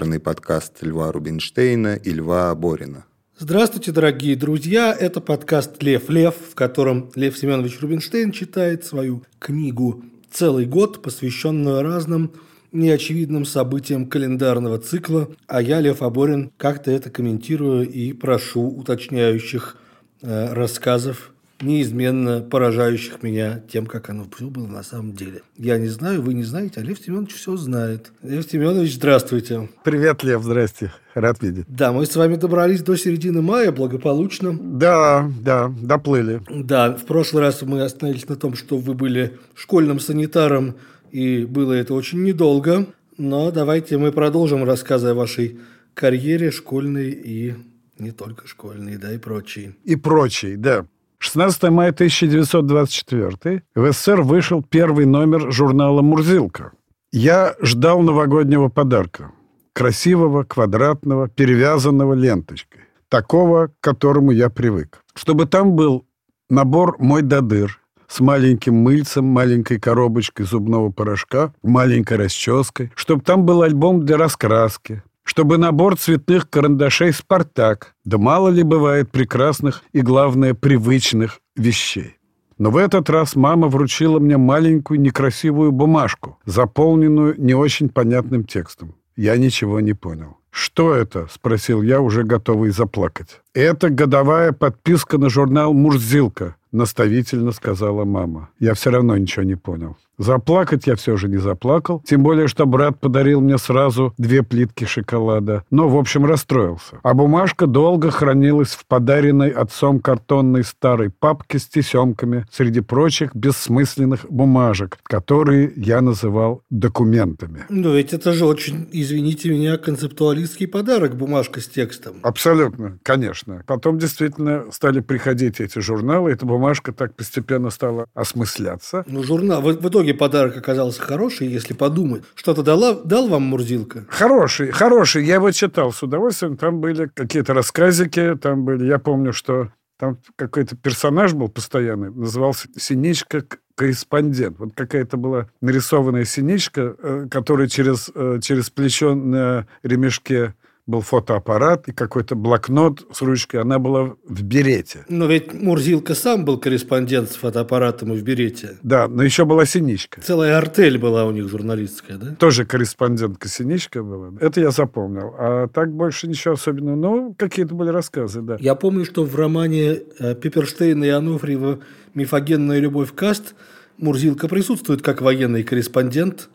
легендарный подкаст Льва Рубинштейна и Льва Борина. Здравствуйте, дорогие друзья! Это подкаст «Лев Лев», в котором Лев Семенович Рубинштейн читает свою книгу «Целый год», посвященную разным неочевидным событиям календарного цикла, а я, Лев Аборин, как-то это комментирую и прошу уточняющих э, рассказов неизменно поражающих меня тем, как оно все было на самом деле. Я не знаю, вы не знаете, а Лев Семенович все знает. Лев Семенович, здравствуйте. Привет, Лев, здрасте. Рад видеть. Да, мы с вами добрались до середины мая благополучно. Да, да, доплыли. Да, в прошлый раз мы остановились на том, что вы были школьным санитаром, и было это очень недолго. Но давайте мы продолжим рассказы о вашей карьере школьной и не только школьной, да, и прочей. И прочей, да. 16 мая 1924 в СССР вышел первый номер журнала «Мурзилка». Я ждал новогоднего подарка. Красивого, квадратного, перевязанного ленточкой. Такого, к которому я привык. Чтобы там был набор «Мой додыр», с маленьким мыльцем, маленькой коробочкой зубного порошка, маленькой расческой, чтобы там был альбом для раскраски, чтобы набор цветных карандашей «Спартак», да мало ли бывает прекрасных и, главное, привычных вещей. Но в этот раз мама вручила мне маленькую некрасивую бумажку, заполненную не очень понятным текстом. Я ничего не понял. «Что это?» – спросил я, уже готовый заплакать. «Это годовая подписка на журнал «Мурзилка», – наставительно сказала мама. Я все равно ничего не понял. Заплакать я все же не заплакал, тем более, что брат подарил мне сразу две плитки шоколада. Но, в общем, расстроился. А бумажка долго хранилась в подаренной отцом картонной старой папке с тесемками среди прочих бессмысленных бумажек, которые я называл документами. Но ведь это же очень, извините меня, концептуалистский подарок, бумажка с текстом. Абсолютно, конечно. Потом действительно стали приходить эти журналы, эта бумажка так постепенно стала осмысляться. Ну, журнал, в, в итоге итоге подарок оказался хороший, если подумать. Что-то дала, дал вам Мурзилка? Хороший, хороший. Я его читал с удовольствием. Там были какие-то рассказики, там были... Я помню, что там какой-то персонаж был постоянный, назывался Синичка корреспондент. Вот какая-то была нарисованная синичка, э, которая через, э, через плечо на ремешке был фотоаппарат и какой-то блокнот с ручкой. Она была в берете. Но ведь Мурзилка сам был корреспондент с фотоаппаратом и в берете. Да, но еще была Синичка. Целая артель была у них журналистская, да? Тоже корреспондентка Синичка была. Это я запомнил. А так больше ничего особенного. Ну, какие-то были рассказы, да. Я помню, что в романе э, Пепперштейна и Ануфриева «Мифогенная любовь Каст» Мурзилка присутствует как военный корреспондент.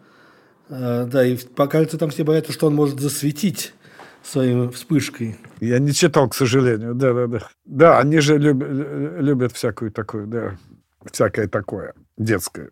Э, да, и кажется, там все боятся, что он может засветить своей вспышкой. Я не читал, к сожалению. Да, да, они же любят, любят всякую такую, да, всякое такое детское.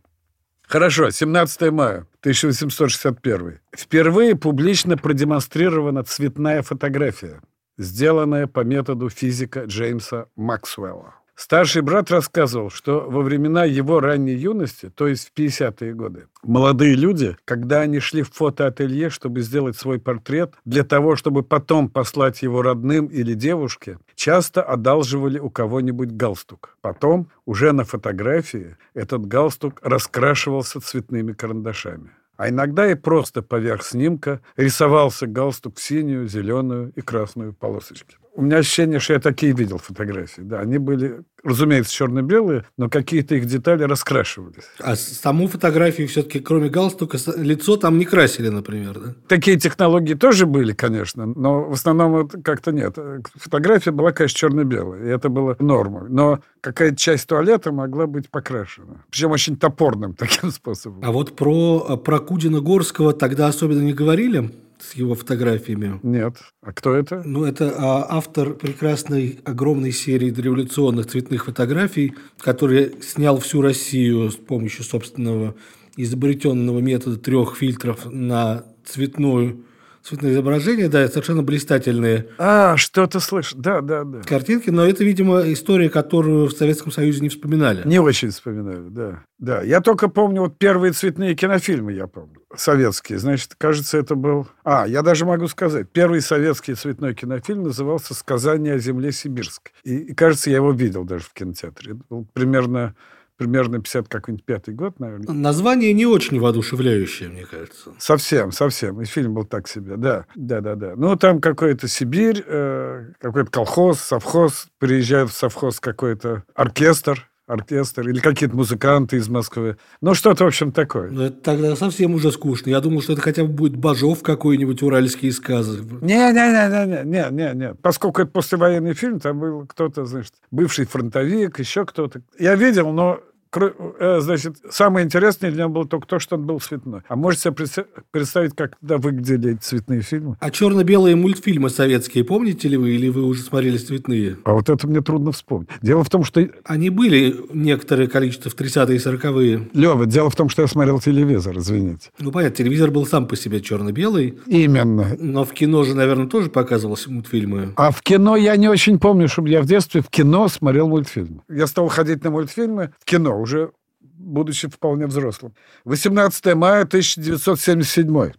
Хорошо, 17 мая 1861. Впервые публично продемонстрирована цветная фотография, сделанная по методу физика Джеймса Максвелла. Старший брат рассказывал, что во времена его ранней юности, то есть в 50-е годы, молодые люди, когда они шли в фотоателье, чтобы сделать свой портрет, для того, чтобы потом послать его родным или девушке, часто одалживали у кого-нибудь галстук. Потом, уже на фотографии, этот галстук раскрашивался цветными карандашами. А иногда и просто поверх снимка рисовался галстук в синюю, зеленую и красную полосочки у меня ощущение, что я такие видел фотографии. Да, они были, разумеется, черно-белые, но какие-то их детали раскрашивались. А саму фотографию все-таки, кроме галстука, лицо там не красили, например, да? Такие технологии тоже были, конечно, но в основном как-то нет. Фотография была, конечно, черно-белая, и это было нормой. Но какая-то часть туалета могла быть покрашена. Причем очень топорным таким способом. А вот про, про Кудина-Горского тогда особенно не говорили? с его фотографиями. Нет. А кто это? Ну, это а, автор прекрасной огромной серии революционных цветных фотографий, который снял всю Россию с помощью собственного изобретенного метода трех фильтров на цветную цветные изображения, да, совершенно блистательные. А, что-то слышишь, да, да, да. Картинки, но это, видимо, история, которую в Советском Союзе не вспоминали. Не очень вспоминали, да. Да, я только помню вот первые цветные кинофильмы, я помню, советские. Значит, кажется, это был... А, я даже могу сказать, первый советский цветной кинофильм назывался «Сказание о земле сибирской». И, и кажется, я его видел даже в кинотеатре. Это был примерно примерно 50 какой-нибудь пятый год, наверное. Название не очень воодушевляющее, мне кажется. Совсем, совсем. И фильм был так себе, да. Да, да, да. Ну, там какой-то Сибирь, э, какой-то колхоз, совхоз. Приезжает в совхоз какой-то оркестр, оркестр или какие-то музыканты из Москвы. Ну, что-то, в общем, такое. Но это тогда совсем уже скучно. Я думал, что это хотя бы будет Бажов какой-нибудь, уральские сказы. Не-не-не-не-не-не. Поскольку это послевоенный фильм, там был кто-то, значит, бывший фронтовик, еще кто-то. Я видел, но значит, самое интересное для него было только то, что он был цветной. А можете себе представить, как тогда выглядели эти цветные фильмы? А черно-белые мультфильмы советские, помните ли вы, или вы уже смотрели цветные? А вот это мне трудно вспомнить. Дело в том, что... Они были некоторое количество в 30-е и 40-е. Лева, дело в том, что я смотрел телевизор, извините. Ну, понятно, телевизор был сам по себе черно-белый. Именно. Но в кино же, наверное, тоже показывался мультфильмы. А в кино я не очень помню, чтобы я в детстве в кино смотрел мультфильмы. Я стал ходить на мультфильмы в кино уже будучи вполне взрослым. 18 мая 1977.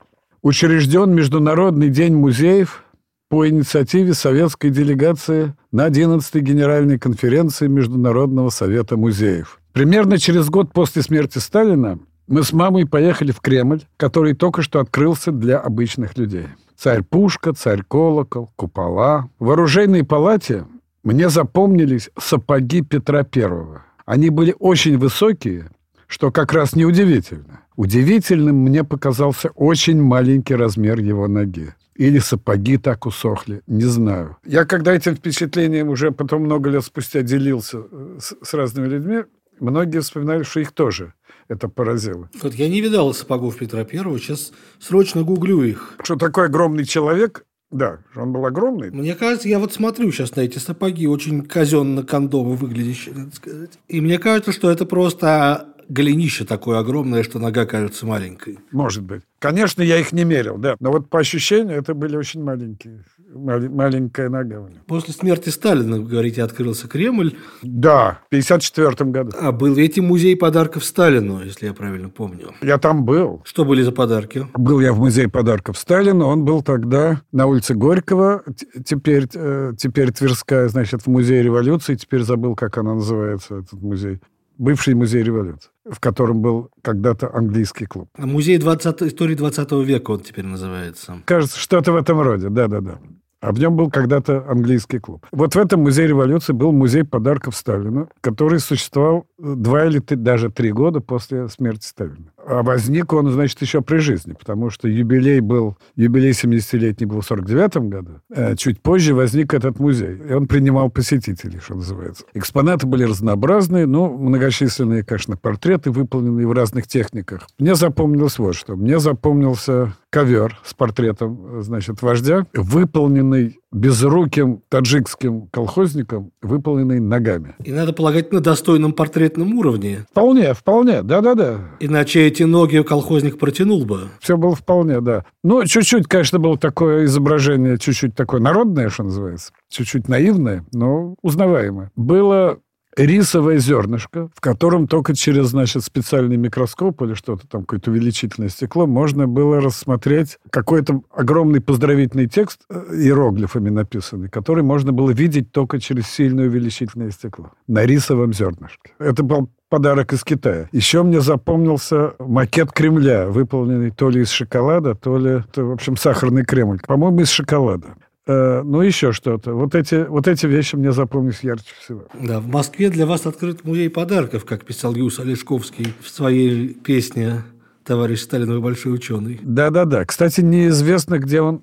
Учрежден Международный день музеев по инициативе советской делегации на 11-й Генеральной конференции Международного совета музеев. Примерно через год после смерти Сталина мы с мамой поехали в Кремль, который только что открылся для обычных людей. Царь-пушка, царь-колокол, купола. В оружейной палате мне запомнились сапоги Петра Первого – они были очень высокие, что как раз неудивительно. Удивительным мне показался очень маленький размер его ноги. Или сапоги так усохли, не знаю. Я когда этим впечатлением уже потом много лет спустя делился э, с, с разными людьми, многие вспоминали, что их тоже это поразило. Вот я не видал сапогов Петра Первого, сейчас срочно гуглю их. Что такой огромный человек да, он был огромный. Мне кажется, я вот смотрю сейчас на эти сапоги, очень казенно-кондово выглядящие, надо сказать. И мне кажется, что это просто голенище такое огромное, что нога кажется маленькой. Может быть. Конечно, я их не мерил, да. Но вот по ощущению это были очень маленькие маленькая нога у него. После смерти Сталина, вы говорите, открылся Кремль. Да, в 1954 году. А был ведь и музей подарков Сталину, если я правильно помню. Я там был. Что были за подарки? Был я в музее подарков Сталину. Он был тогда на улице Горького, теперь, э, теперь Тверская, значит, в музее революции. Теперь забыл, как она называется, этот музей бывший музей революции, в котором был когда-то английский клуб. Музей 20, истории 20 века он теперь называется. Кажется, что-то в этом роде, да-да-да. А в нем был когда-то английский клуб. Вот в этом музее революции был музей подарков Сталину, который существовал два или даже три года после смерти Сталина. А возник он, значит, еще при жизни, потому что юбилей был, юбилей 70-летний был в 49 году. А чуть позже возник этот музей, и он принимал посетителей, что называется. Экспонаты были разнообразные, но многочисленные, конечно, портреты, выполненные в разных техниках. Мне запомнилось вот что. Мне запомнился ковер с портретом, значит, вождя, выполненный безруким таджикским колхозником, выполненный ногами. И надо полагать на достойном портретном уровне. Вполне, вполне, да-да-да. Иначе эти ноги колхозник протянул бы. Все было вполне, да. Ну, чуть-чуть, конечно, было такое изображение, чуть-чуть такое народное, что называется, чуть-чуть наивное, но узнаваемое. Было рисовое зернышко, в котором только через, значит, специальный микроскоп или что-то там, какое-то увеличительное стекло, можно было рассмотреть какой-то огромный поздравительный текст э, иероглифами написанный, который можно было видеть только через сильное увеличительное стекло на рисовом зернышке. Это был подарок из Китая. Еще мне запомнился макет Кремля, выполненный то ли из шоколада, то ли, в общем, сахарный Кремль. По-моему, из шоколада. Э, ну, еще что-то. Вот эти, вот эти вещи мне запомнились ярче всего. Да, в Москве для вас открыт музей подарков, как писал Юс Олешковский в своей песне «Товарищ Сталин, большой ученый». Да-да-да. Кстати, неизвестно, где он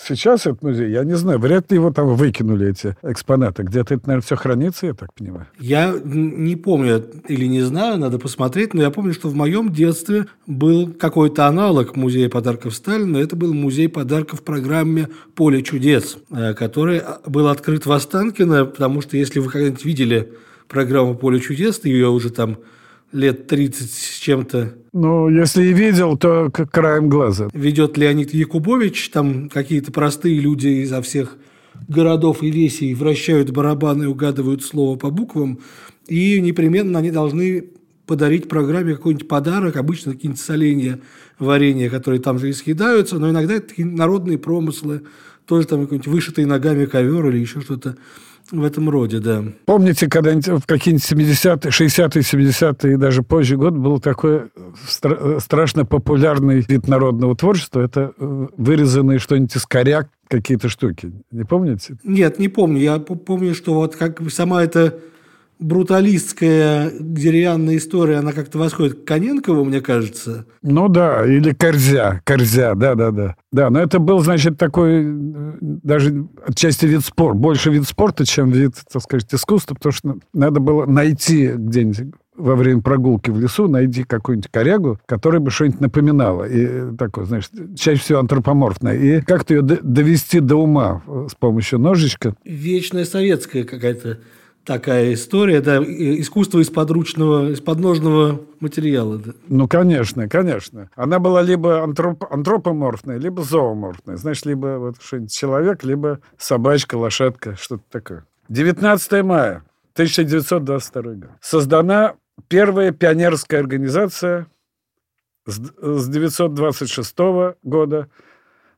Сейчас этот музей, я не знаю, вряд ли его там выкинули, эти экспонаты. Где-то это, наверное, все хранится, я так понимаю. Я не помню или не знаю, надо посмотреть, но я помню, что в моем детстве был какой-то аналог музея подарков Сталина. Это был музей подарков в программе «Поле чудес», э, который был открыт в Останкино, потому что если вы когда-нибудь видели программу «Поле чудес», ее уже там лет 30 с чем-то. Ну, если и видел, то как краем глаза. Ведет Леонид Якубович, там какие-то простые люди изо всех городов и весей вращают барабаны и угадывают слово по буквам, и непременно они должны подарить программе какой-нибудь подарок, обычно какие-нибудь соленья, варенья, которые там же и съедаются, но иногда это такие народные промыслы, тоже там какой-нибудь вышитый ногами ковер или еще что-то. В этом роде, да. Помните, когда-нибудь в какие-нибудь 70-е, 60-е, 70-е и даже позже год был такой стра- страшно популярный вид народного творчества. Это э, вырезанные что-нибудь из коряк, какие-то штуки. Не помните? Нет, не помню. Я помню, что вот как сама эта бруталистская деревянная история, она как-то восходит к Коненкову, мне кажется. Ну да, или Корзя, Корзя, да-да-да. Да, но это был, значит, такой э, даже отчасти вид спорта, больше вид спорта, чем вид, так сказать, искусства, потому что надо было найти где-нибудь во время прогулки в лесу найти какую-нибудь корягу, которая бы что-нибудь напоминала. И такое, знаешь, чаще всего антропоморфное. И как-то ее довести до ума с помощью ножичка. Вечная советская какая-то такая история, да, искусство из подручного, из подножного материала. Да. Ну, конечно, конечно. Она была либо антроп, антропоморфная, либо зооморфная. Значит, либо вот что-нибудь человек, либо собачка, лошадка, что-то такое. 19 мая 1922 год. Создана первая пионерская организация с 1926 года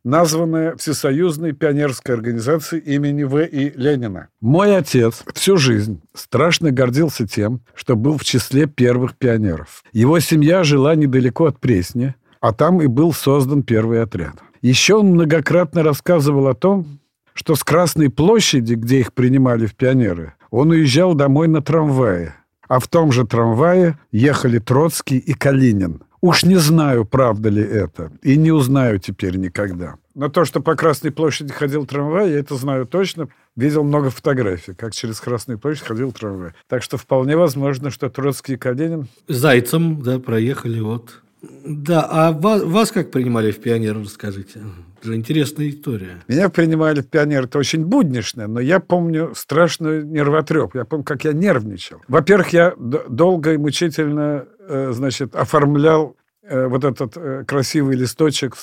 названная Всесоюзной пионерской организацией имени В. И. Ленина. Мой отец всю жизнь страшно гордился тем, что был в числе первых пионеров. Его семья жила недалеко от Пресни, а там и был создан первый отряд. Еще он многократно рассказывал о том, что с Красной площади, где их принимали в пионеры, он уезжал домой на трамвае, а в том же трамвае ехали Троцкий и Калинин – Уж не знаю, правда ли это, и не узнаю теперь никогда. Но то, что по Красной площади ходил трамвай, я это знаю точно. Видел много фотографий, как через Красную площадь ходил трамвай. Так что вполне возможно, что Троцкий и Калинин... Зайцем, да, проехали вот. Да, а вас, вас как принимали в пионер, расскажите. Это же интересная история. Меня принимали в пионер, это очень буднишно, но я помню страшную нервотреп. Я помню, как я нервничал. Во-первых, я долго и мучительно Э, значит, оформлял э, вот этот э, красивый листочек,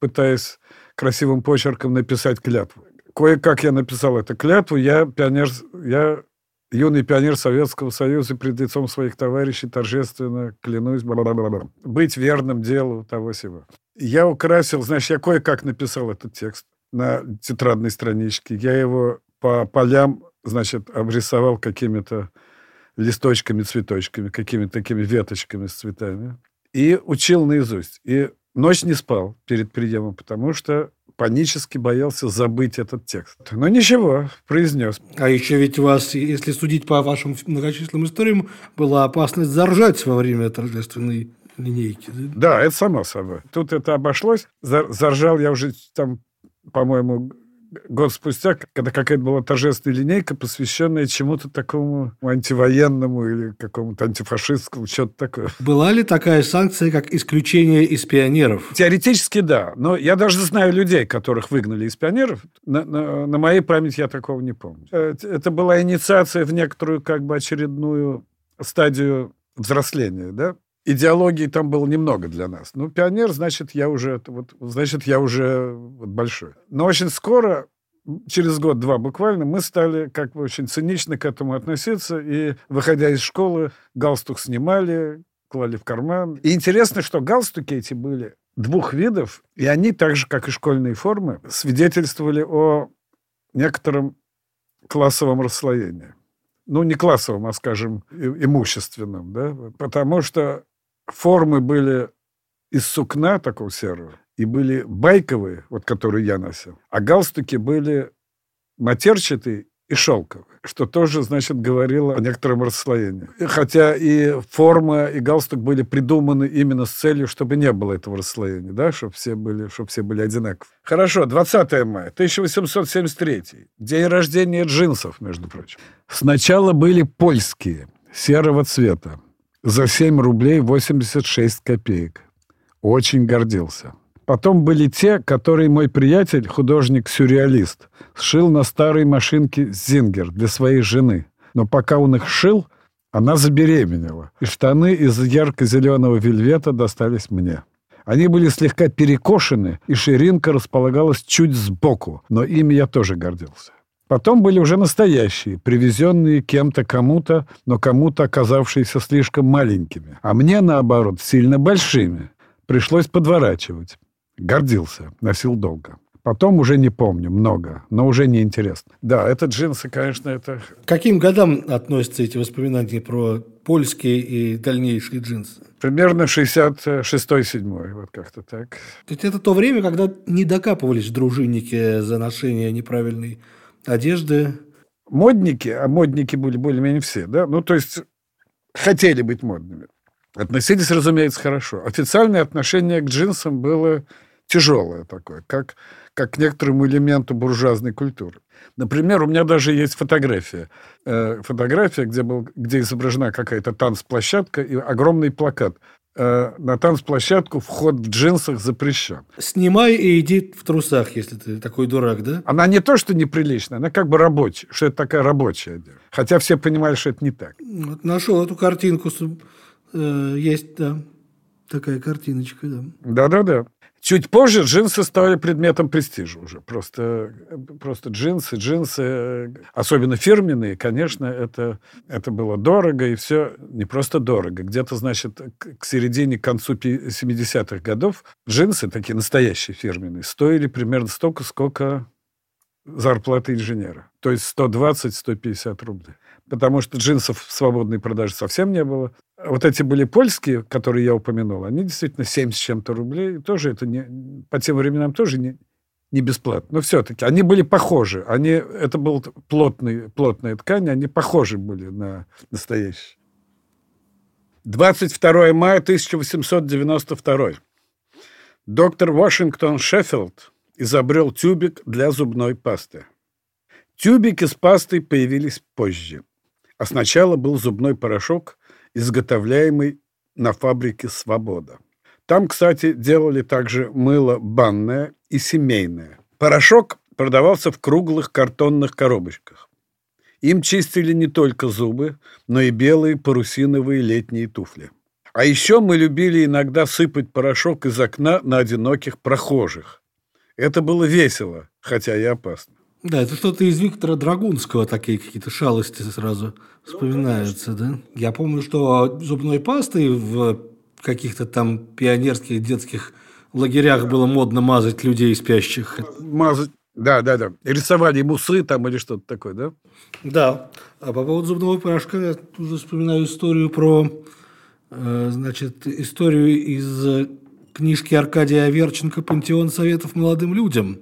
пытаясь красивым почерком написать клятву. Кое-как я написал эту клятву. Я пионер, я юный пионер Советского Союза пред лицом своих товарищей торжественно клянусь бла -бла -бла быть верным делу того сего. Я украсил, значит, я кое-как написал этот текст на тетрадной страничке. Я его по полям, значит, обрисовал какими-то листочками, цветочками, какими-то такими веточками с цветами. И учил наизусть. И ночь не спал перед приемом, потому что панически боялся забыть этот текст. Но ничего, произнес. А еще ведь у вас, если судить по вашим многочисленным историям, была опасность заржать во время торжественной линейки. Да, да это само собой. Тут это обошлось. Заржал я уже там, по-моему, год спустя, когда какая-то была торжественная линейка, посвященная чему-то такому антивоенному или какому-то антифашистскому, что-то такое. Была ли такая санкция, как исключение из пионеров? Теоретически да. Но я даже знаю людей, которых выгнали из пионеров. На, на, на моей памяти я такого не помню. Э, это была инициация в некоторую как бы очередную стадию взросления, да? Идеологии там было немного для нас. Ну, пионер, значит, я уже, вот, значит, я уже вот, большой. Но очень скоро, через год-два буквально, мы стали как бы очень цинично к этому относиться. И, выходя из школы, галстук снимали, клали в карман. И интересно, что галстуки эти были двух видов, и они, так же, как и школьные формы, свидетельствовали о некотором классовом расслоении ну, не классовом, а, скажем, имущественном, да, потому что формы были из сукна такого серого, и были байковые, вот которые я носил, а галстуки были матерчатые и шелковые, что тоже, значит, говорило о некотором расслоении. Хотя и форма, и галстук были придуманы именно с целью, чтобы не было этого расслоения, да, чтобы все были, чтобы все были одинаковы. Хорошо, 20 мая, 1873, день рождения джинсов, между прочим. Сначала были польские, серого цвета за 7 рублей 86 копеек. Очень гордился. Потом были те, которые мой приятель, художник-сюрреалист, сшил на старой машинке «Зингер» для своей жены. Но пока он их шил, она забеременела, и штаны из ярко-зеленого вельвета достались мне. Они были слегка перекошены, и ширинка располагалась чуть сбоку, но ими я тоже гордился. Потом были уже настоящие, привезенные кем-то кому-то, но кому-то оказавшиеся слишком маленькими. А мне, наоборот, сильно большими. Пришлось подворачивать. Гордился, носил долго. Потом уже не помню много, но уже не интересно. Да, это джинсы, конечно, это... К каким годам относятся эти воспоминания про польские и дальнейшие джинсы? Примерно 66-7, вот как-то так. То есть это то время, когда не докапывались дружинники за ношение неправильной одежды? Модники, а модники были более-менее все, да? Ну, то есть хотели быть модными. Относились, разумеется, хорошо. Официальное отношение к джинсам было тяжелое такое, как, как к некоторому элементу буржуазной культуры. Например, у меня даже есть фотография. Э, фотография, где, был, где изображена какая-то танцплощадка и огромный плакат. Э, на танцплощадку вход в джинсах запрещен. Снимай и иди в трусах, если ты такой дурак, да? Она не то, что неприличная, она как бы рабочая, что это такая рабочая одежда. Хотя все понимали, что это не так. Вот нашел эту картинку. Э, есть, да, такая картиночка, да. Да-да-да. Чуть позже джинсы стали предметом престижа уже. Просто, просто джинсы, джинсы, особенно фирменные, конечно, это, это было дорого, и все не просто дорого. Где-то, значит, к середине, к концу 70-х годов джинсы, такие настоящие фирменные, стоили примерно столько, сколько зарплаты инженера. То есть 120-150 рублей потому что джинсов в свободной продаже совсем не было. Вот эти были польские, которые я упомянул, они действительно 70 с чем-то рублей. Тоже это не, по тем временам тоже не, не бесплатно. Но все-таки они были похожи. Они, это был плотный, плотная ткань, они похожи были на настоящие. 22 мая 1892. Доктор Вашингтон Шеффилд изобрел тюбик для зубной пасты. Тюбики с пастой появились позже. А сначала был зубной порошок, изготовляемый на фабрике «Свобода». Там, кстати, делали также мыло банное и семейное. Порошок продавался в круглых картонных коробочках. Им чистили не только зубы, но и белые парусиновые летние туфли. А еще мы любили иногда сыпать порошок из окна на одиноких прохожих. Это было весело, хотя и опасно. Да, это что-то из Виктора Драгунского, такие какие-то шалости сразу вспоминаются, да? Я помню, что зубной пастой в каких-то там пионерских детских лагерях было модно мазать людей спящих. Мазать, да, да, да. Рисовали ему усы там или что-то такое, да? Да. А по поводу зубного порошка я уже вспоминаю историю про, э, значит, историю из книжки Аркадия Аверченко «Пантеон советов молодым людям»,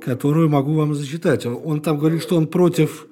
которую могу вам зачитать. Он там говорит, что он против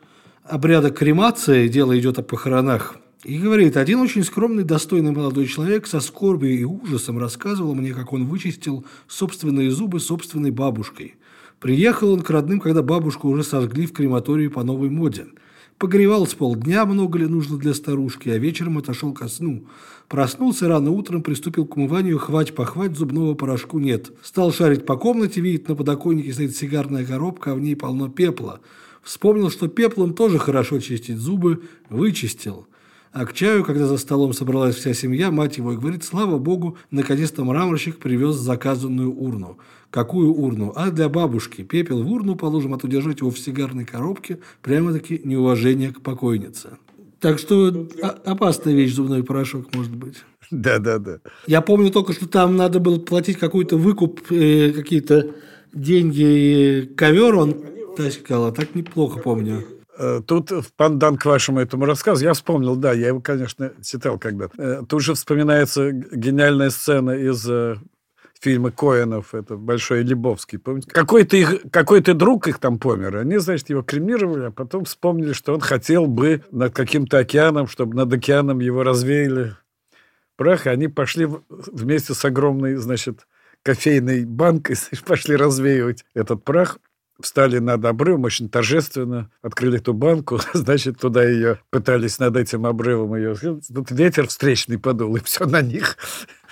обряда кремации, дело идет о похоронах. И говорит, один очень скромный, достойный молодой человек со скорбью и ужасом рассказывал мне, как он вычистил собственные зубы собственной бабушкой. Приехал он к родным, когда бабушку уже сожгли в крематории по новой моде – Погревал с полдня, много ли нужно для старушки, а вечером отошел ко сну. Проснулся рано утром, приступил к умыванию, хвать-похвать, зубного порошку нет. Стал шарить по комнате, видит, на подоконнике стоит сигарная коробка, а в ней полно пепла. Вспомнил, что пеплом тоже хорошо чистить зубы, вычистил. А к чаю, когда за столом собралась вся семья, мать его и говорит, слава богу, наконец-то мраморщик привез заказанную урну. Какую урну? А для бабушки. Пепел в урну положим, а то держать его в сигарной коробке прямо-таки неуважение к покойнице. Так что опасная вещь зубной порошок может быть. Да, да, да. Я помню только, что там надо было платить какой-то выкуп, э, какие-то деньги, ковер он таскал, а так неплохо помню. Э, тут в пандан к вашему этому рассказу, я вспомнил, да, я его, конечно, читал когда-то. Э, тут же вспоминается гениальная сцена из фильма Коэнов, это Большой Лебовский, помните? Какой-то их, какой-то друг их там помер, они, значит, его кремировали, а потом вспомнили, что он хотел бы над каким-то океаном, чтобы над океаном его развеяли. Прах, и они пошли вместе с огромной, значит, кофейной банкой, пошли развеивать этот прах встали над обрывом очень торжественно, открыли ту банку, значит, туда ее пытались над этим обрывом ее... Тут ветер встречный подул, и все на них.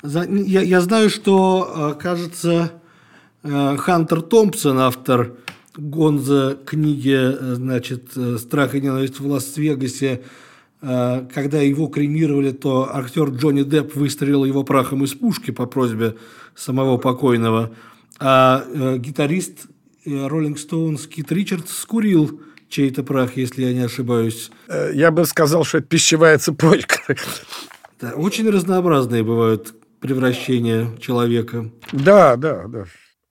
Я, я знаю, что, э, кажется, э, Хантер Томпсон, автор Гонза книги, э, значит, «Страх и ненависть в Лас-Вегасе», когда его кремировали, то актер Джонни Депп выстрелил его прахом из пушки по просьбе самого покойного, а гитарист Роллинг Стоунс Кит Ричардс скурил чей-то прах, если я не ошибаюсь. Э, я бы сказал, что это пищевая цепочка. Да, очень разнообразные бывают превращения человека. Да, да, да.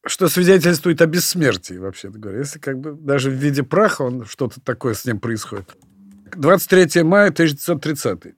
что свидетельствует о бессмертии, вообще-то говоря. Если как бы даже в виде праха он что-то такое с ним происходит. 23 мая 1930.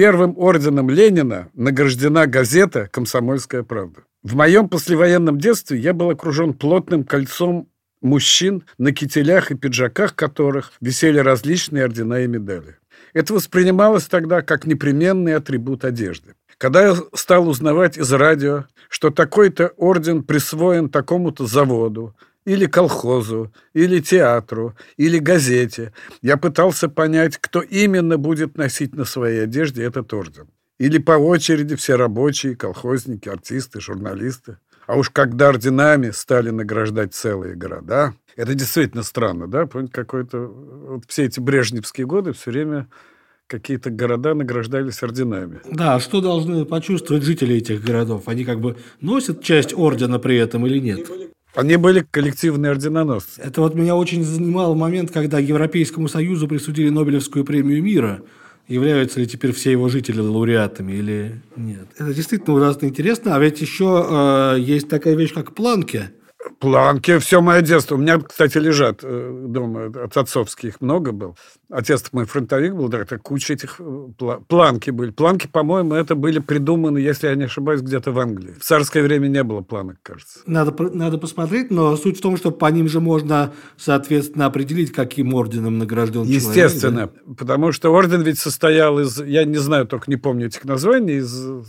Первым орденом Ленина награждена газета «Комсомольская правда». В моем послевоенном детстве я был окружен плотным кольцом мужчин, на кителях и пиджаках которых висели различные ордена и медали. Это воспринималось тогда как непременный атрибут одежды. Когда я стал узнавать из радио, что такой-то орден присвоен такому-то заводу, или колхозу, или театру, или газете, я пытался понять, кто именно будет носить на своей одежде этот орден. Или по очереди все рабочие, колхозники, артисты, журналисты. А уж когда орденами стали награждать целые города, это действительно странно, да? Помните, какой-то... Вот все эти брежневские годы все время какие-то города награждались орденами. Да, что должны почувствовать жители этих городов? Они как бы носят часть ордена при этом или нет? Они были коллективные орденоносцы. Это вот меня очень занимал момент, когда Европейскому Союзу присудили Нобелевскую премию мира – являются ли теперь все его жители лауреатами или нет. Это действительно ужасно интересно. А ведь еще э, есть такая вещь, как планки. Планки, все мое детство. У меня, кстати, лежат э, дома, от отцовских много был. Отец мой фронтовик был, да, так куча этих э, планки были. Планки, по-моему, это были придуманы, если я не ошибаюсь, где-то в Англии. В царское время не было планок, кажется. Надо, надо посмотреть, но суть в том, что по ним же можно, соответственно, определить, каким орденом награжден Естественно, человек. Естественно, да? потому что орден ведь состоял из, я не знаю, только не помню этих названий, из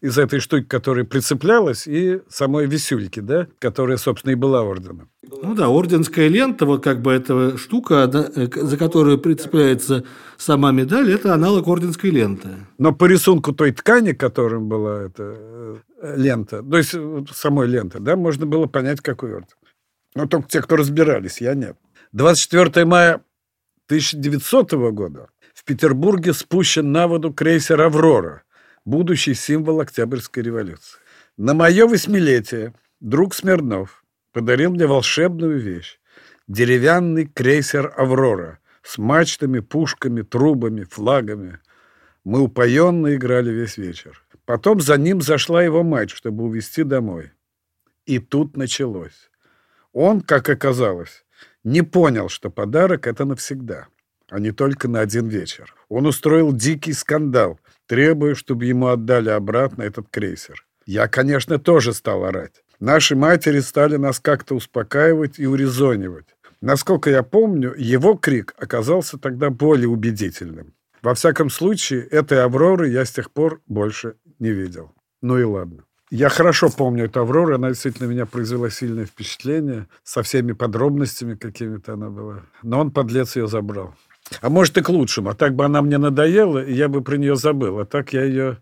из этой штуки, которая прицеплялась, и самой висюльки, да, которая, собственно, и была орденом. Ну да, орденская лента, вот как бы эта штука, э, за которую прицепляется сама медаль, это аналог орденской ленты. Но по рисунку той ткани, которым была эта э, лента, то есть самой ленты, да, можно было понять, какой орден. Но только те, кто разбирались, я нет. 24 мая 1900 года в Петербурге спущен на воду крейсер «Аврора», будущий символ Октябрьской революции. На мое восьмилетие друг Смирнов подарил мне волшебную вещь. Деревянный крейсер «Аврора» с мачтами, пушками, трубами, флагами. Мы упоенно играли весь вечер. Потом за ним зашла его мать, чтобы увезти домой. И тут началось. Он, как оказалось, не понял, что подарок — это навсегда, а не только на один вечер. Он устроил дикий скандал, требуя, чтобы ему отдали обратно этот крейсер. Я, конечно, тоже стал орать. Наши матери стали нас как-то успокаивать и урезонивать. Насколько я помню, его крик оказался тогда более убедительным. Во всяком случае, этой «Авроры» я с тех пор больше не видел. Ну и ладно. Я хорошо помню эту «Аврору», она действительно меня произвела сильное впечатление, со всеми подробностями какими-то она была. Но он, подлец, ее забрал. А может, и к лучшему. А так бы она мне надоела, и я бы про нее забыл. А так я ее...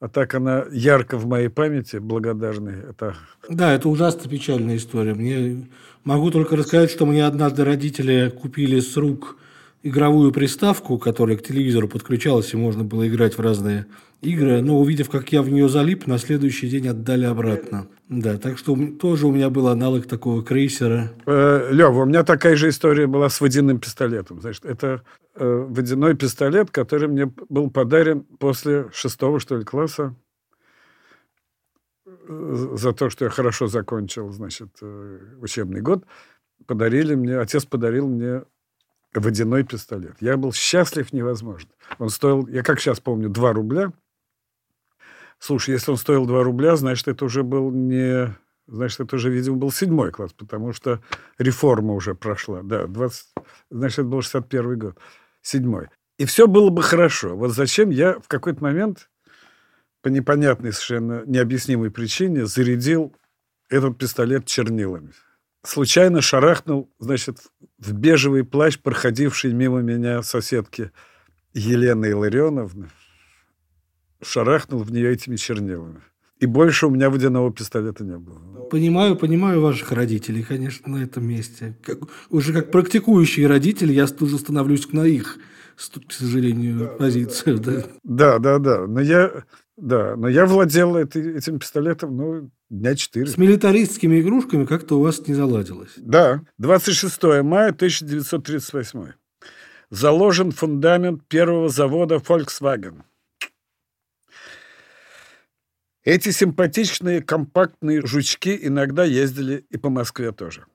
А так она ярко в моей памяти, благодарный. Это... Да, это ужасно печальная история. Мне могу только рассказать, что мне однажды родители купили с рук игровую приставку, которая к телевизору подключалась, и можно было играть в разные игры, но увидев, как я в нее залип, на следующий день отдали обратно. Да, так что тоже у меня был аналог такого крейсера. Э, Лева, у меня такая же история была с водяным пистолетом. Значит, это э, водяной пистолет, который мне был подарен после шестого, что ли, класса э, за то, что я хорошо закончил, значит, э, учебный год. Подарили мне, отец подарил мне водяной пистолет. Я был счастлив невозможно. Он стоил, я как сейчас помню, 2 рубля – Слушай, если он стоил 2 рубля, значит, это уже был не... Значит, это уже, видимо, был седьмой класс, потому что реформа уже прошла. Да, 20... Значит, это был 61 год. Седьмой. И все было бы хорошо. Вот зачем я в какой-то момент по непонятной, совершенно необъяснимой причине зарядил этот пистолет чернилами. Случайно шарахнул, значит, в бежевый плащ, проходивший мимо меня соседки Елены Илларионовны шарахнул в нее этими чернилами. И больше у меня водяного пистолета не было. Понимаю, понимаю ваших родителей, конечно, на этом месте. Как, уже как практикующие родители, я тоже становлюсь на их, к сожалению, да, позицию. Да. да, да, да. Но я, да, но я владел этой, этим пистолетом, ну, дня четыре. С милитаристскими игрушками как-то у вас не заладилось. Да. 26 мая 1938. Заложен фундамент первого завода Volkswagen – Эти симпатичные компактные жучки иногда ездили и по Москве тоже.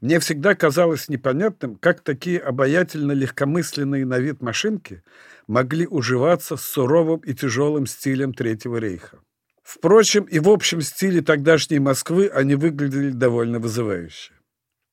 Мне всегда казалось непонятным, как такие обаятельно легкомысленные на вид машинки могли уживаться с суровым и тяжелым стилем Третьего рейха. Впрочем, и в общем стиле тогдашней Москвы они выглядели довольно вызывающе.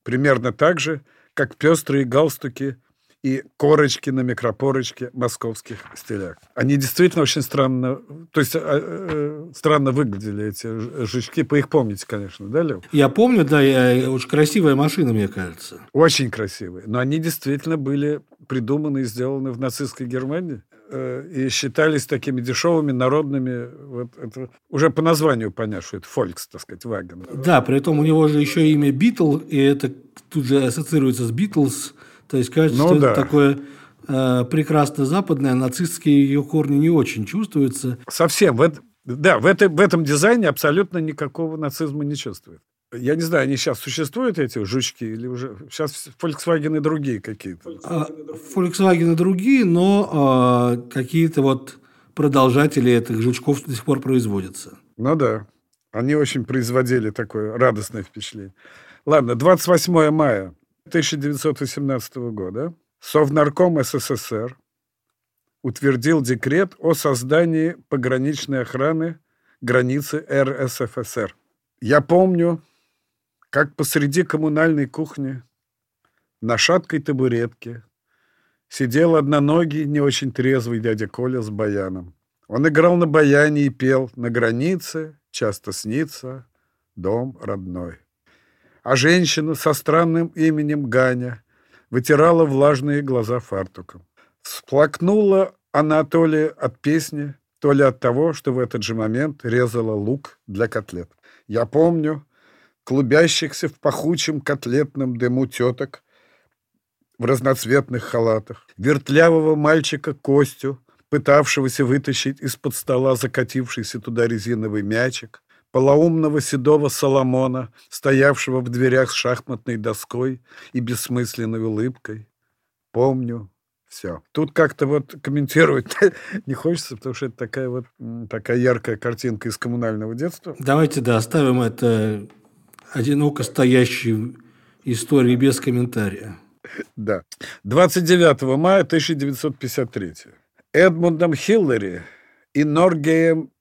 Примерно так же, как пестрые галстуки и корочки на микропорочке московских стилях. Они действительно очень странно, то есть э, э, странно выглядели, эти жучки. По их помните, конечно, да, Лев? Я помню, да, я, очень красивая машина, мне кажется. Очень красивые. Но они действительно были придуманы и сделаны в нацистской Германии э, и считались такими дешевыми, народными. Вот это уже по названию понятно, что это Фолькс, так сказать, Ваген. Да, при этом у него же еще имя Битл, и это тут же ассоциируется с Битлз. То есть кажется, ну, что да. это такое э, прекрасно западное, нацистские ее корни не очень чувствуются. Совсем. В, да, в, это, в этом дизайне абсолютно никакого нацизма не чувствует. Я не знаю, они сейчас существуют, эти жучки, или уже сейчас Volkswagen и другие какие-то? Volkswagen и другие, но а, какие-то вот продолжатели этих жучков до сих пор производятся. Ну да, они очень производили такое радостное впечатление. Ладно, 28 мая 1918 года Совнарком СССР утвердил декрет о создании пограничной охраны границы РСФСР. Я помню, как посреди коммунальной кухни на шаткой табуретке сидел одноногий, не очень трезвый дядя Коля с баяном. Он играл на баяне и пел «На границе часто снится дом родной» а женщина со странным именем Ганя вытирала влажные глаза фартуком. Всплакнула она то ли от песни, то ли от того, что в этот же момент резала лук для котлет. Я помню клубящихся в пахучем котлетном дыму теток в разноцветных халатах, вертлявого мальчика Костю, пытавшегося вытащить из-под стола закатившийся туда резиновый мячик, полоумного седого Соломона, стоявшего в дверях с шахматной доской и бессмысленной улыбкой. Помню все. Тут как-то вот комментировать не хочется, потому что это такая вот такая яркая картинка из коммунального детства. Давайте, да, оставим это одиноко стоящей истории без комментария. Да. 29 мая 1953. Эдмундом Хиллари и Норгеем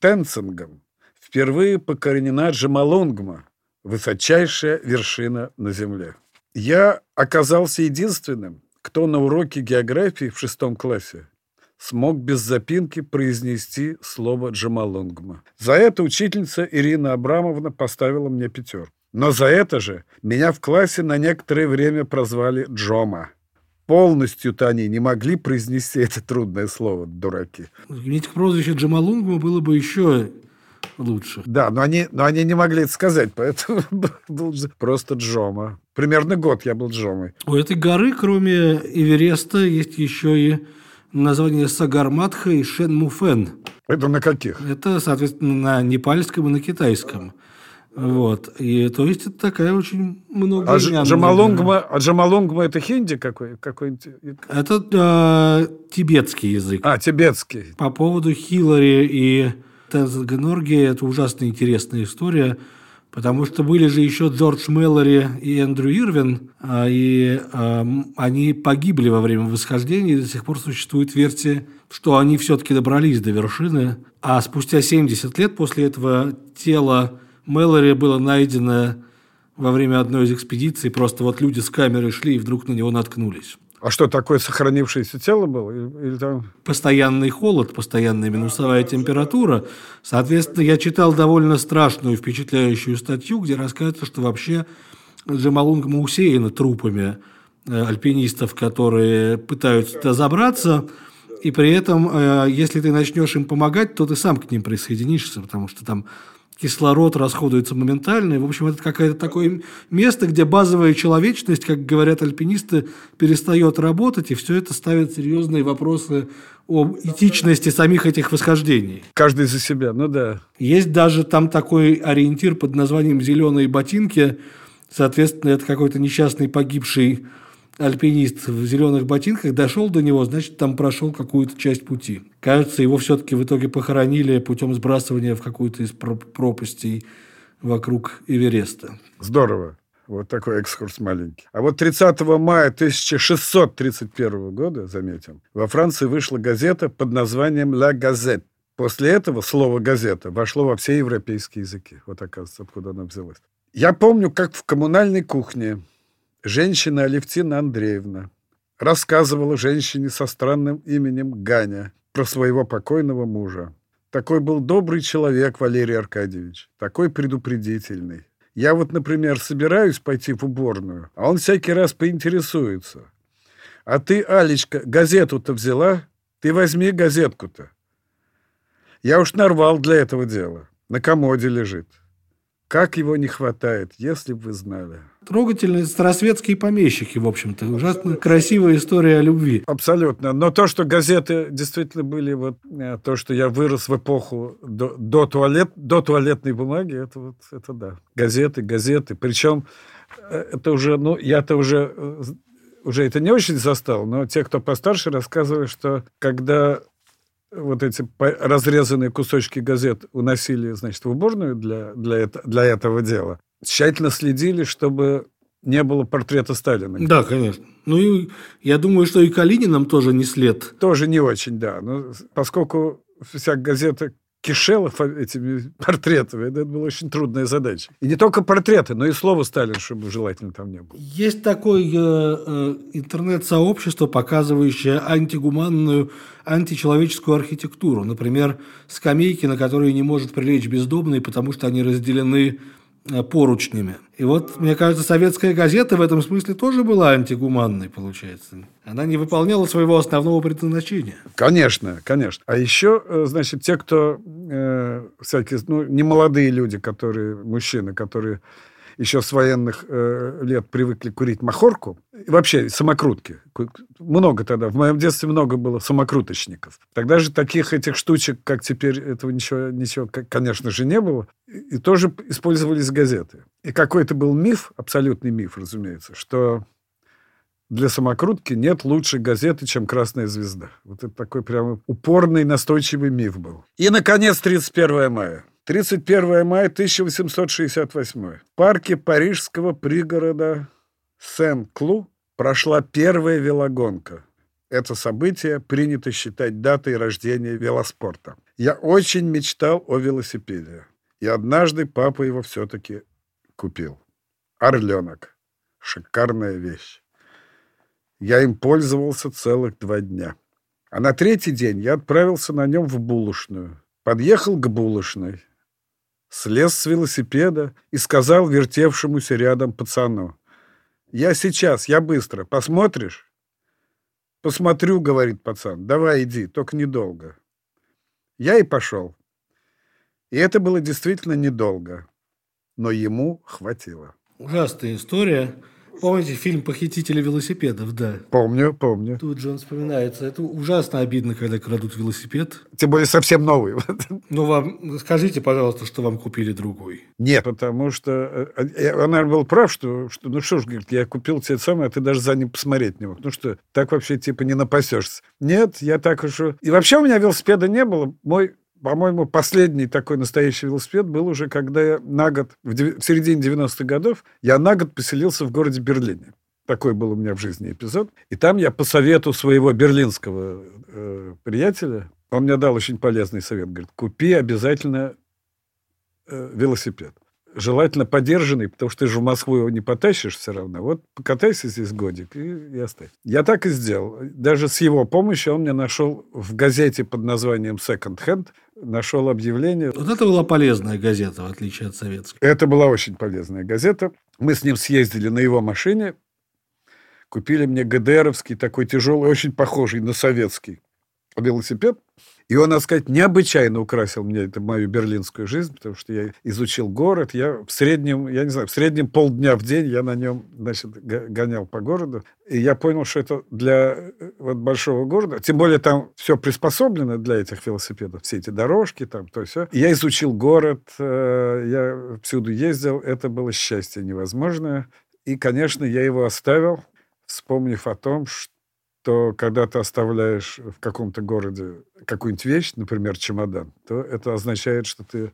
Тенцингом впервые покоренена Джамалунгма, высочайшая вершина на Земле. Я оказался единственным, кто на уроке географии в шестом классе смог без запинки произнести слово Джамалунгма. За это учительница Ирина Абрамовна поставила мне пятерку. Но за это же меня в классе на некоторое время прозвали Джома. Полностью-то они не могли произнести это трудное слово, дураки. Ведь прозвище Джамалунгма было бы еще лучше. Да, но они, но они не могли это сказать, поэтому был просто Джома. Примерно год я был Джомой. У этой горы, кроме Эвереста, есть еще и название Сагарматха и Шенмуфен. Это на каких? Это, соответственно, на непальском и на китайском. Вот. И то есть это такая очень много. А Джамалунгма, а Джамалунгма это хинди какой? какой это э, тибетский язык. А, тибетский. По поводу Хиллари и Тензенгеноргия – это ужасно интересная история, потому что были же еще Джордж Мэллори и Эндрю Ирвин, а, и а, они погибли во время восхождения, и до сих пор существует версия, что они все-таки добрались до вершины, а спустя 70 лет после этого тело Мэллори было найдено во время одной из экспедиций, просто вот люди с камерой шли и вдруг на него наткнулись. А что, такое сохранившееся тело было? Или там... Постоянный холод, постоянная минусовая температура. Соответственно, я читал довольно страшную, впечатляющую статью, где рассказывается, что вообще Джамалунгма усеяна трупами э, альпинистов, которые пытаются туда забраться, и при этом, э, если ты начнешь им помогать, то ты сам к ним присоединишься, потому что там кислород расходуется моментально. И, в общем, это какое-то такое место, где базовая человечность, как говорят альпинисты, перестает работать, и все это ставит серьезные вопросы об этичности самих этих восхождений. Каждый за себя, ну да. Есть даже там такой ориентир под названием «зеленые ботинки». Соответственно, это какой-то несчастный погибший альпинист в зеленых ботинках дошел до него, значит, там прошел какую-то часть пути. Кажется, его все-таки в итоге похоронили путем сбрасывания в какую-то из пропастей вокруг Эвереста. Здорово. Вот такой экскурс маленький. А вот 30 мая 1631 года, заметим, во Франции вышла газета под названием «La Gazette». После этого слово «газета» вошло во все европейские языки. Вот, оказывается, откуда оно взялось. Я помню, как в коммунальной кухне женщина Алевтина Андреевна рассказывала женщине со странным именем Ганя про своего покойного мужа. Такой был добрый человек Валерий Аркадьевич, такой предупредительный. Я вот, например, собираюсь пойти в уборную, а он всякий раз поинтересуется. А ты, Алечка, газету-то взяла? Ты возьми газетку-то. Я уж нарвал для этого дела. На комоде лежит. Как его не хватает, если бы вы знали. Трогательные старосветские помещики, в общем-то. Ужасно красивая история о любви. Абсолютно. Но то, что газеты действительно были, вот э, то, что я вырос в эпоху до, до, туалет, до туалетной бумаги, это вот это да. Газеты, газеты. Причем э, это уже, ну, я-то уже э, уже это не очень застал, но те, кто постарше, рассказывают, что когда вот эти разрезанные кусочки газет уносили, значит, в уборную для, для, это, для этого дела, тщательно следили, чтобы не было портрета Сталина. Да, конечно. Ну, и я думаю, что и Калининым тоже не след. Тоже не очень, да. Но поскольку вся газета кишела этими портретами. Это была очень трудная задача. И не только портреты, но и слово Сталин, чтобы желательно там не было. Есть такое э, э, интернет-сообщество, показывающее антигуманную, античеловеческую архитектуру. Например, скамейки, на которые не может прилечь бездомный, потому что они разделены Э, поручнями. И вот, мне кажется, советская газета в этом смысле тоже была антигуманной, получается. Она не выполняла своего основного предназначения. Конечно, конечно. А еще, э, значит, те, кто э, всякие, ну, не молодые люди, которые, мужчины, которые еще с военных э, лет привыкли курить махорку. И вообще самокрутки. Много тогда. В моем детстве много было самокруточников. Тогда же таких этих штучек, как теперь, этого ничего, ничего конечно же, не было. И, и тоже использовались газеты. И какой-то был миф, абсолютный миф, разумеется, что для самокрутки нет лучшей газеты, чем «Красная звезда». Вот это такой прямо упорный, настойчивый миф был. И, наконец, 31 мая. 31 мая 1868. В парке парижского пригорода Сен-Клу прошла первая велогонка. Это событие принято считать датой рождения велоспорта. Я очень мечтал о велосипеде. И однажды папа его все-таки купил. Орленок. Шикарная вещь. Я им пользовался целых два дня. А на третий день я отправился на нем в булочную. Подъехал к булочной слез с велосипеда и сказал вертевшемуся рядом пацану. «Я сейчас, я быстро. Посмотришь?» «Посмотрю», — говорит пацан. «Давай иди, только недолго». Я и пошел. И это было действительно недолго. Но ему хватило. Ужасная история. Помните фильм «Похитители велосипедов», да? Помню, помню. Тут же он вспоминается. Это ужасно обидно, когда крадут велосипед. Тем более совсем новый. Ну, вам скажите, пожалуйста, что вам купили другой. Нет, потому что э, э, он, наверное, был прав, что, что ну что ж, говорит, я купил тебе самое, а ты даже за ним посмотреть не мог. Ну что, так вообще типа не напасешься. Нет, я так уж... И вообще у меня велосипеда не было. Мой по-моему, последний такой настоящий велосипед был уже, когда я на год, в, в середине 90-х годов, я на год поселился в городе Берлине. Такой был у меня в жизни эпизод. И там я по совету своего берлинского э, приятеля, он мне дал очень полезный совет, говорит, купи обязательно э, велосипед желательно подержанный, потому что ты же в Москву его не потащишь все равно. Вот покатайся здесь годик и, и оставь. Я так и сделал. Даже с его помощью он мне нашел в газете под названием Second Hand, нашел объявление. Вот это была полезная газета, в отличие от советской. Это была очень полезная газета. Мы с ним съездили на его машине, купили мне ГДРовский, такой тяжелый, очень похожий на советский велосипед. И он, надо сказать, необычайно украсил мне это мою берлинскую жизнь, потому что я изучил город. Я в среднем, я не знаю, в среднем полдня в день я на нем, значит, гонял по городу. И я понял, что это для э, вот большого города, тем более там все приспособлено для этих велосипедов, все эти дорожки там, то все. Я изучил город, э, я всюду ездил, это было счастье невозможное. И, конечно, я его оставил вспомнив о том, что когда ты оставляешь в каком-то городе какую-нибудь вещь, например, чемодан, то это означает, что ты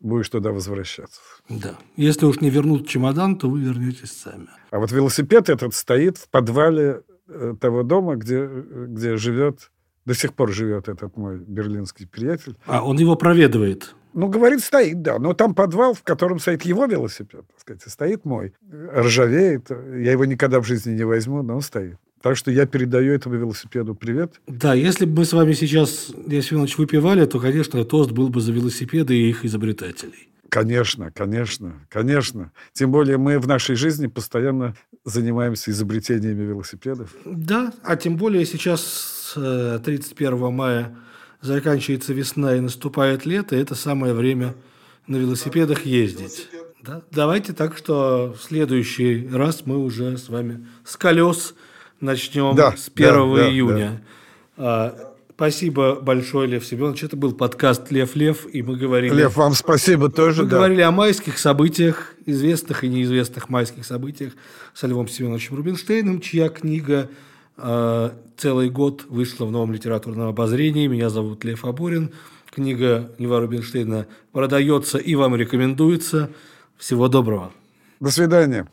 будешь туда возвращаться. Да. Если уж не вернут чемодан, то вы вернетесь сами. А вот велосипед этот стоит в подвале э, того дома, где, где живет, до сих пор живет этот мой берлинский приятель. А он его проведывает? Ну, говорит, стоит, да. Но там подвал, в котором стоит его велосипед, так сказать, стоит мой. Ржавеет. Я его никогда в жизни не возьму, но он стоит. Так что я передаю этому велосипеду привет. Да, если бы мы с вами сейчас, Леонид Иванович, выпивали, то, конечно, тост был бы за велосипеды и их изобретателей. Конечно, конечно, конечно. Тем более мы в нашей жизни постоянно занимаемся изобретениями велосипедов. Да, а тем более сейчас 31 э, мая заканчивается весна и наступает лето, это самое время на велосипедах ездить. Да? Давайте так, что в следующий раз мы уже с вами с колес начнем да, с 1 да, июня. Да, да. Спасибо большое, Лев Семенович. Это был подкаст «Лев Лев», и мы говорили... Лев, вам спасибо тоже. Мы да. говорили о майских событиях, известных и неизвестных майских событиях с Львом Семеновичем Рубинштейном, чья книга э, «Целый год» вышла в новом литературном обозрении. Меня зовут Лев Аборин. Книга Льва Рубинштейна продается и вам рекомендуется. Всего доброго. До свидания.